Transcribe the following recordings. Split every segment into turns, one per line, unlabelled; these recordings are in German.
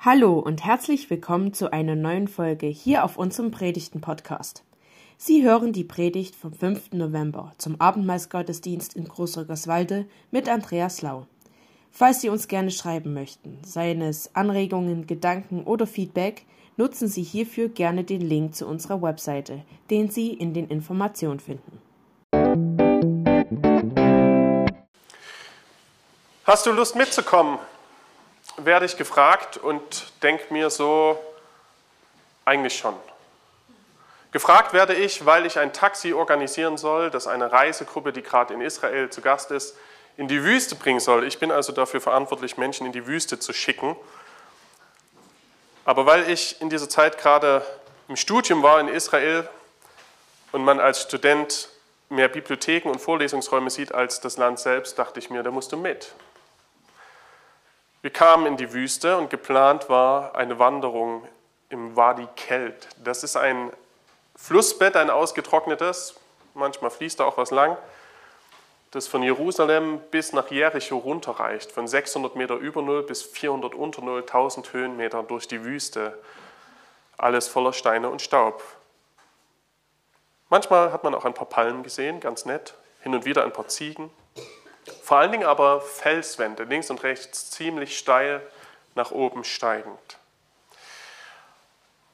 Hallo und herzlich willkommen zu einer neuen Folge hier auf unserem Predigten-Podcast. Sie hören die Predigt vom 5. November zum Abendmahlsgottesdienst in Großrückerswalde mit Andreas Lau. Falls Sie uns gerne schreiben möchten, seien es Anregungen, Gedanken oder Feedback, nutzen Sie hierfür gerne den Link zu unserer Webseite, den Sie in den Informationen finden.
Hast du Lust mitzukommen? Werde ich gefragt und denke mir so, eigentlich schon. Gefragt werde ich, weil ich ein Taxi organisieren soll, das eine Reisegruppe, die gerade in Israel zu Gast ist, in die Wüste bringen soll. Ich bin also dafür verantwortlich, Menschen in die Wüste zu schicken. Aber weil ich in dieser Zeit gerade im Studium war in Israel und man als Student mehr Bibliotheken und Vorlesungsräume sieht als das Land selbst, dachte ich mir, da musst du mit. Wir kamen in die Wüste und geplant war eine Wanderung im Wadi Kelt. Das ist ein Flussbett, ein ausgetrocknetes, manchmal fließt da auch was lang, das von Jerusalem bis nach Jericho runterreicht, von 600 Meter über Null bis 400 unter Null, 1000 Höhenmeter durch die Wüste, alles voller Steine und Staub. Manchmal hat man auch ein paar Palmen gesehen, ganz nett, hin und wieder ein paar Ziegen. Vor allen Dingen aber Felswände, links und rechts ziemlich steil nach oben steigend.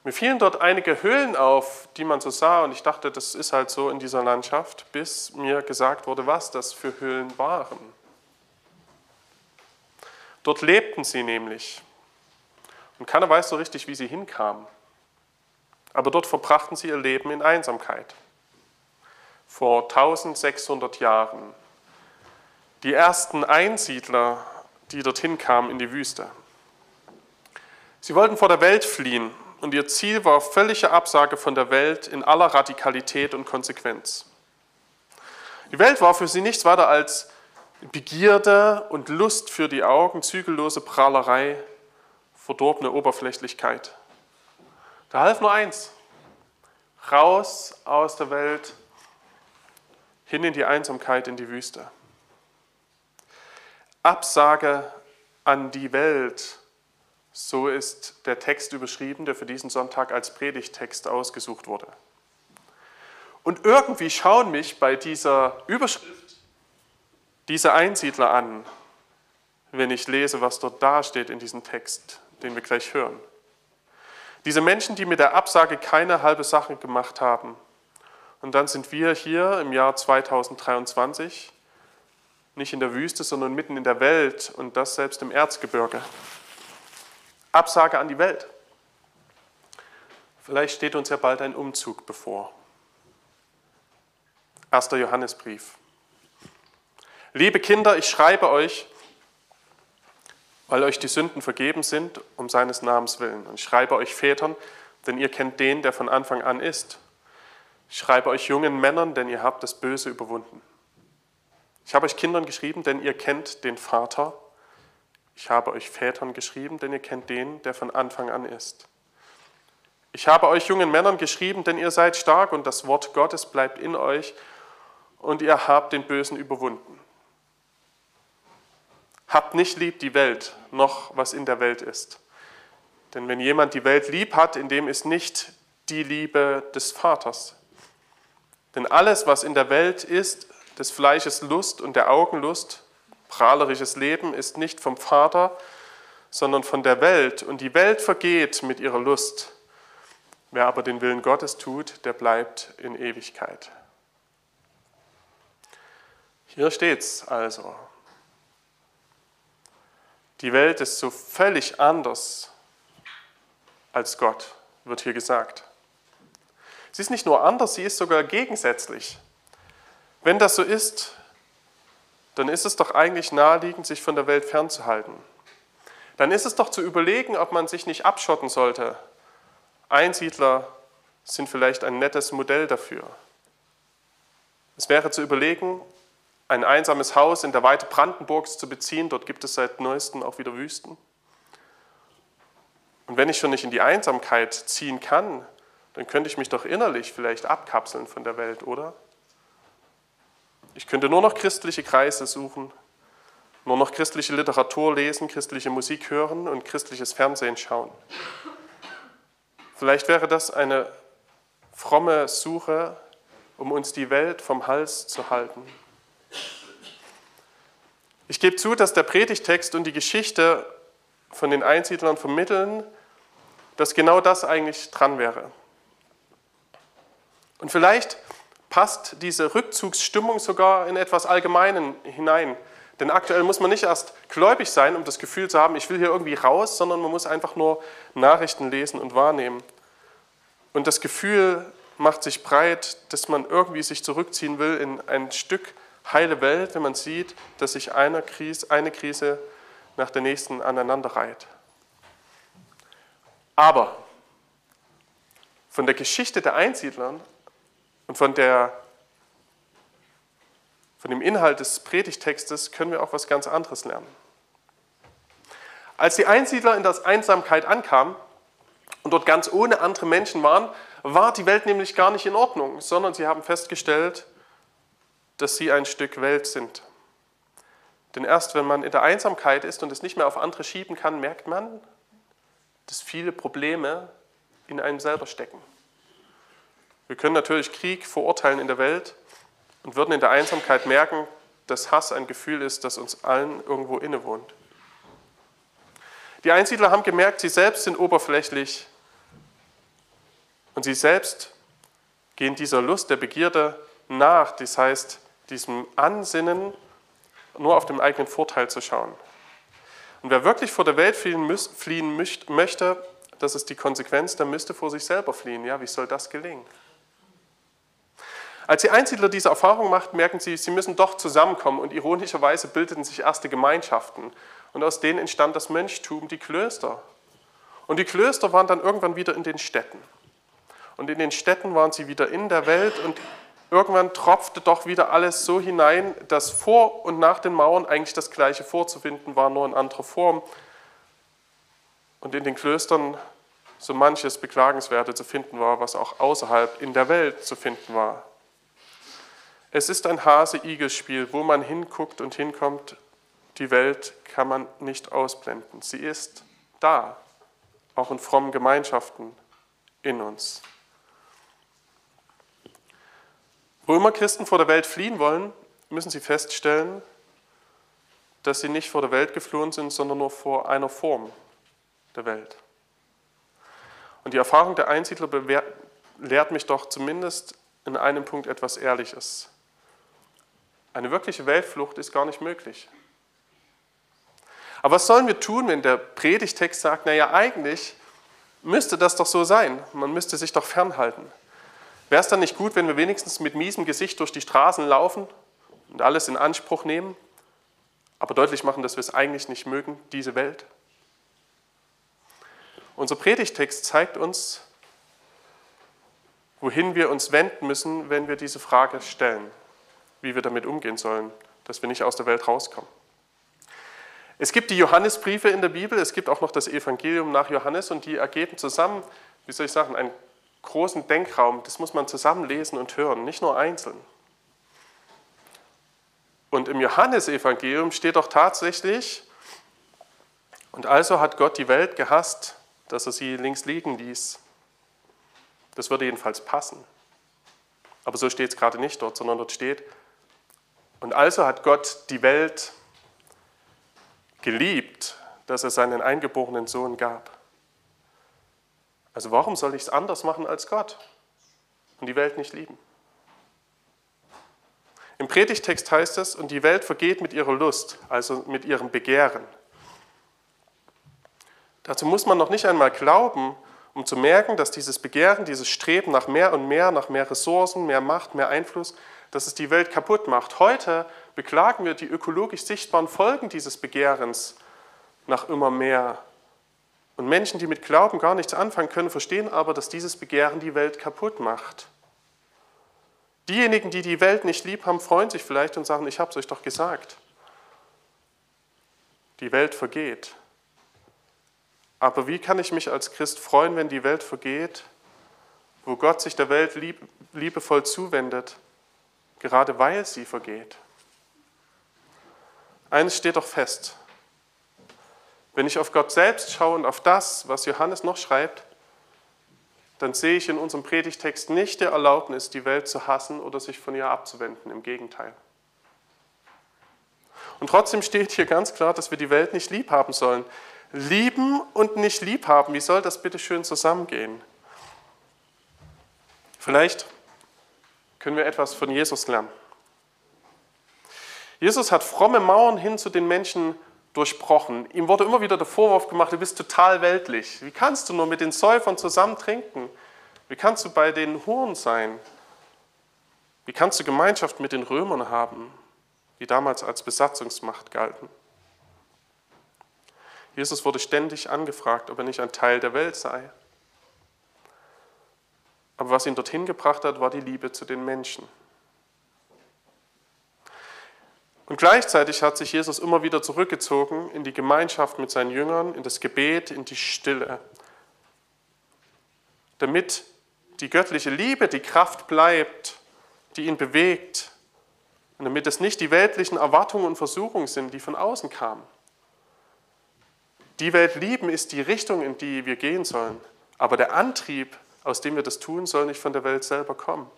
Mir fielen dort einige Höhlen auf, die man so sah, und ich dachte, das ist halt so in dieser Landschaft, bis mir gesagt wurde, was das für Höhlen waren. Dort lebten sie nämlich. Und keiner weiß so richtig, wie sie hinkamen. Aber dort verbrachten sie ihr Leben in Einsamkeit. Vor 1600 Jahren die ersten Einsiedler, die dorthin kamen in die Wüste. Sie wollten vor der Welt fliehen und ihr Ziel war völlige Absage von der Welt in aller Radikalität und Konsequenz. Die Welt war für sie nichts weiter als Begierde und Lust für die Augen, zügellose Prahlerei, verdorbene Oberflächlichkeit. Da half nur eins, raus aus der Welt, hin in die Einsamkeit, in die Wüste. Absage an die Welt. So ist der Text überschrieben, der für diesen Sonntag als Predigtext ausgesucht wurde. Und irgendwie schauen mich bei dieser Überschrift diese Einsiedler an, wenn ich lese, was dort dasteht in diesem Text, den wir gleich hören. Diese Menschen, die mit der Absage keine halbe Sache gemacht haben. Und dann sind wir hier im Jahr 2023 nicht in der Wüste, sondern mitten in der Welt und das selbst im Erzgebirge. Absage an die Welt. Vielleicht steht uns ja bald ein Umzug bevor. Erster Johannesbrief. Liebe Kinder, ich schreibe euch, weil euch die Sünden vergeben sind, um seines Namens willen. Und ich schreibe euch Vätern, denn ihr kennt den, der von Anfang an ist. Ich schreibe euch jungen Männern, denn ihr habt das Böse überwunden. Ich habe euch Kindern geschrieben, denn ihr kennt den Vater. Ich habe euch Vätern geschrieben, denn ihr kennt den, der von Anfang an ist. Ich habe euch jungen Männern geschrieben, denn ihr seid stark und das Wort Gottes bleibt in euch und ihr habt den Bösen überwunden. Habt nicht lieb die Welt, noch was in der Welt ist. Denn wenn jemand die Welt lieb hat, in dem ist nicht die Liebe des Vaters. Denn alles, was in der Welt ist, des Fleisches Lust und der Augenlust, prahlerisches Leben, ist nicht vom Vater, sondern von der Welt. Und die Welt vergeht mit ihrer Lust. Wer aber den Willen Gottes tut, der bleibt in Ewigkeit. Hier steht's also. Die Welt ist so völlig anders als Gott, wird hier gesagt. Sie ist nicht nur anders, sie ist sogar gegensätzlich. Wenn das so ist, dann ist es doch eigentlich naheliegend, sich von der Welt fernzuhalten. Dann ist es doch zu überlegen, ob man sich nicht abschotten sollte. Einsiedler sind vielleicht ein nettes Modell dafür. Es wäre zu überlegen, ein einsames Haus in der Weite Brandenburgs zu beziehen. Dort gibt es seit neuestem auch wieder Wüsten. Und wenn ich schon nicht in die Einsamkeit ziehen kann, dann könnte ich mich doch innerlich vielleicht abkapseln von der Welt, oder? Ich könnte nur noch christliche Kreise suchen nur noch christliche Literatur lesen, christliche Musik hören und christliches Fernsehen schauen. Vielleicht wäre das eine fromme Suche, um uns die Welt vom Hals zu halten. Ich gebe zu, dass der Predigtext und die Geschichte von den Einsiedlern vermitteln, dass genau das eigentlich dran wäre. Und vielleicht passt diese Rückzugsstimmung sogar in etwas Allgemeinen hinein. Denn aktuell muss man nicht erst gläubig sein, um das Gefühl zu haben, ich will hier irgendwie raus, sondern man muss einfach nur Nachrichten lesen und wahrnehmen. Und das Gefühl macht sich breit, dass man irgendwie sich zurückziehen will in ein Stück heile Welt, wenn man sieht, dass sich eine Krise, eine Krise nach der nächsten aneinanderreiht. Aber von der Geschichte der Einsiedlern und von, der, von dem Inhalt des Predigtextes können wir auch was ganz anderes lernen. Als die Einsiedler in der Einsamkeit ankamen und dort ganz ohne andere Menschen waren, war die Welt nämlich gar nicht in Ordnung, sondern sie haben festgestellt, dass sie ein Stück Welt sind. Denn erst wenn man in der Einsamkeit ist und es nicht mehr auf andere schieben kann, merkt man, dass viele Probleme in einem selber stecken. Wir können natürlich Krieg verurteilen in der Welt und würden in der Einsamkeit merken, dass Hass ein Gefühl ist, das uns allen irgendwo innewohnt. Die Einsiedler haben gemerkt, sie selbst sind oberflächlich und sie selbst gehen dieser Lust der Begierde nach, das heißt diesem Ansinnen, nur auf den eigenen Vorteil zu schauen. Und wer wirklich vor der Welt fliehen, möchte, das ist die Konsequenz, der müsste vor sich selber fliehen. Ja, wie soll das gelingen? Als die Einsiedler diese Erfahrung machten, merken sie, sie müssen doch zusammenkommen und ironischerweise bildeten sich erste Gemeinschaften und aus denen entstand das Mönchtum, die Klöster. Und die Klöster waren dann irgendwann wieder in den Städten. Und in den Städten waren sie wieder in der Welt und irgendwann tropfte doch wieder alles so hinein, dass vor und nach den Mauern eigentlich das Gleiche vorzufinden war, nur in anderer Form. Und in den Klöstern so manches Beklagenswerte zu finden war, was auch außerhalb in der Welt zu finden war. Es ist ein Hase-Igel-Spiel, wo man hinguckt und hinkommt. Die Welt kann man nicht ausblenden. Sie ist da, auch in frommen Gemeinschaften in uns. Wo immer Christen vor der Welt fliehen wollen, müssen sie feststellen, dass sie nicht vor der Welt geflohen sind, sondern nur vor einer Form der Welt. Und die Erfahrung der Einsiedler lehrt mich doch zumindest in einem Punkt etwas Ehrliches. Eine wirkliche Weltflucht ist gar nicht möglich. Aber was sollen wir tun, wenn der Predigtext sagt, naja, eigentlich müsste das doch so sein, man müsste sich doch fernhalten. Wäre es dann nicht gut, wenn wir wenigstens mit miesem Gesicht durch die Straßen laufen und alles in Anspruch nehmen, aber deutlich machen, dass wir es eigentlich nicht mögen, diese Welt? Unser Predigtext zeigt uns, wohin wir uns wenden müssen, wenn wir diese Frage stellen wie wir damit umgehen sollen, dass wir nicht aus der Welt rauskommen. Es gibt die Johannesbriefe in der Bibel, es gibt auch noch das Evangelium nach Johannes und die ergeben zusammen, wie soll ich sagen, einen großen Denkraum. Das muss man zusammen lesen und hören, nicht nur einzeln. Und im Johannesevangelium steht doch tatsächlich, und also hat Gott die Welt gehasst, dass er sie links liegen ließ. Das würde jedenfalls passen. Aber so steht es gerade nicht dort, sondern dort steht, und also hat Gott die Welt geliebt, dass er seinen eingeborenen Sohn gab. Also warum soll ich es anders machen als Gott und die Welt nicht lieben? Im Predigtext heißt es, und die Welt vergeht mit ihrer Lust, also mit ihrem Begehren. Dazu muss man noch nicht einmal glauben, um zu merken, dass dieses Begehren, dieses Streben nach mehr und mehr, nach mehr Ressourcen, mehr Macht, mehr Einfluss, dass es die Welt kaputt macht. Heute beklagen wir die ökologisch sichtbaren Folgen dieses Begehrens nach immer mehr. Und Menschen, die mit Glauben gar nichts anfangen können, verstehen aber, dass dieses Begehren die Welt kaputt macht. Diejenigen, die die Welt nicht lieb haben, freuen sich vielleicht und sagen, ich habe es euch doch gesagt. Die Welt vergeht. Aber wie kann ich mich als Christ freuen, wenn die Welt vergeht, wo Gott sich der Welt lieb, liebevoll zuwendet? Gerade weil sie vergeht. Eines steht doch fest. Wenn ich auf Gott selbst schaue und auf das, was Johannes noch schreibt, dann sehe ich in unserem Predigtext nicht der Erlaubnis, die Welt zu hassen oder sich von ihr abzuwenden. Im Gegenteil. Und trotzdem steht hier ganz klar, dass wir die Welt nicht lieb haben sollen. Lieben und nicht lieb haben, wie soll das bitte schön zusammengehen? Vielleicht können wir etwas von Jesus lernen. Jesus hat fromme Mauern hin zu den Menschen durchbrochen. Ihm wurde immer wieder der Vorwurf gemacht, du bist total weltlich. Wie kannst du nur mit den Säufern zusammen trinken? Wie kannst du bei den Huren sein? Wie kannst du Gemeinschaft mit den Römern haben, die damals als Besatzungsmacht galten? Jesus wurde ständig angefragt, ob er nicht ein Teil der Welt sei. Aber was ihn dorthin gebracht hat, war die Liebe zu den Menschen. Und gleichzeitig hat sich Jesus immer wieder zurückgezogen in die Gemeinschaft mit seinen Jüngern, in das Gebet, in die Stille, damit die göttliche Liebe die Kraft bleibt, die ihn bewegt, und damit es nicht die weltlichen Erwartungen und Versuchungen sind, die von außen kamen. Die Welt lieben ist die Richtung, in die wir gehen sollen, aber der Antrieb, aus dem wir das tun, soll nicht von der Welt selber kommen.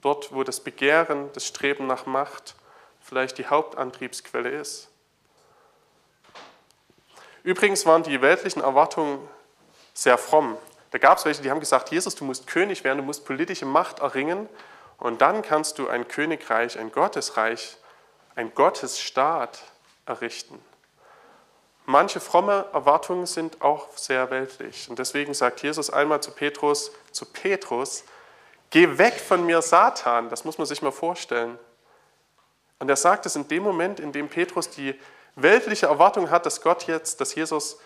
Dort, wo das Begehren, das Streben nach Macht, vielleicht die Hauptantriebsquelle ist. Übrigens waren die weltlichen Erwartungen sehr fromm. Da gab es welche, die haben gesagt, Jesus, du musst König werden, du musst politische Macht erringen und dann kannst du ein Königreich, ein Gottesreich, ein Gottesstaat errichten. Manche fromme Erwartungen sind auch sehr weltlich. Und deswegen sagt Jesus einmal zu Petrus, zu Petrus, geh weg von mir, Satan. Das muss man sich mal vorstellen. Und er sagt es in dem Moment, in dem Petrus die weltliche Erwartung hat, dass Gott jetzt, dass Jesus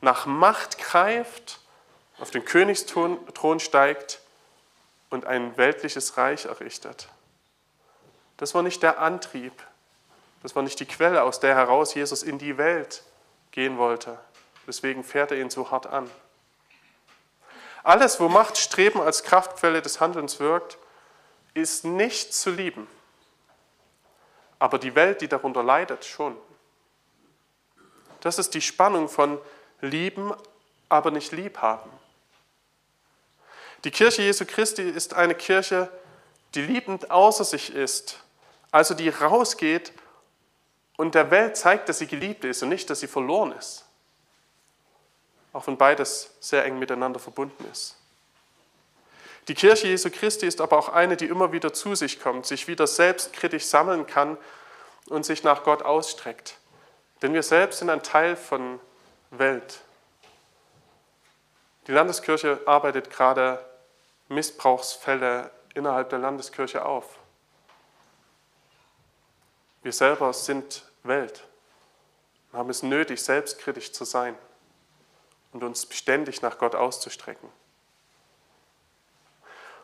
nach Macht greift, auf den Königsthron steigt und ein weltliches Reich errichtet. Das war nicht der Antrieb, das war nicht die Quelle, aus der heraus Jesus in die Welt gehen wollte. Deswegen fährt er ihn so hart an. Alles, wo Machtstreben als Kraftquelle des Handelns wirkt, ist nicht zu lieben aber die Welt, die darunter leidet, schon. Das ist die Spannung von lieben, aber nicht liebhaben. Die Kirche Jesu Christi ist eine Kirche, die liebend außer sich ist, also die rausgeht und der Welt zeigt, dass sie geliebt ist und nicht, dass sie verloren ist. Auch wenn beides sehr eng miteinander verbunden ist. Die Kirche Jesu Christi ist aber auch eine, die immer wieder zu sich kommt, sich wieder selbstkritisch sammeln kann und sich nach Gott ausstreckt. Denn wir selbst sind ein Teil von Welt. Die Landeskirche arbeitet gerade Missbrauchsfälle innerhalb der Landeskirche auf. Wir selber sind Welt und haben es nötig, selbstkritisch zu sein und uns beständig nach Gott auszustrecken.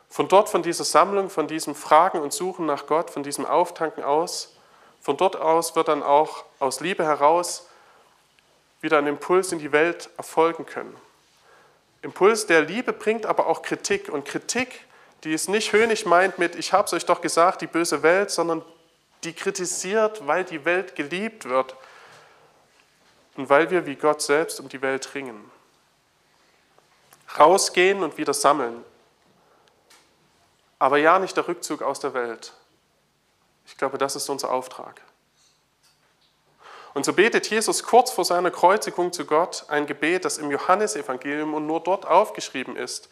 Von dort, von dieser Sammlung, von diesem Fragen und Suchen nach Gott, von diesem Auftanken aus, von dort aus wird dann auch aus Liebe heraus wieder ein Impuls in die Welt erfolgen können. Impuls der Liebe bringt aber auch Kritik und Kritik, die es nicht höhnisch meint mit, ich habe es euch doch gesagt, die böse Welt, sondern die kritisiert, weil die Welt geliebt wird und weil wir wie Gott selbst um die Welt ringen. Rausgehen und wieder sammeln, aber ja nicht der Rückzug aus der Welt. Ich glaube, das ist unser Auftrag. Und so betet Jesus kurz vor seiner Kreuzigung zu Gott ein Gebet, das im Johannesevangelium und nur dort aufgeschrieben ist,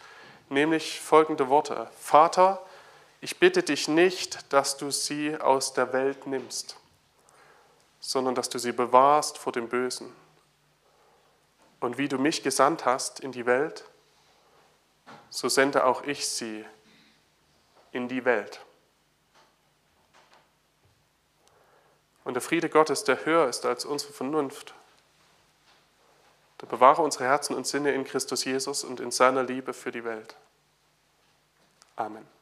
nämlich folgende Worte. Vater, ich bitte dich nicht, dass du sie aus der Welt nimmst, sondern dass du sie bewahrst vor dem Bösen. Und wie du mich gesandt hast in die Welt, so sende auch ich sie in die Welt. Und der Friede Gottes, der höher ist als unsere Vernunft, der bewahre unsere Herzen und Sinne in Christus Jesus und in seiner Liebe für die Welt. Amen.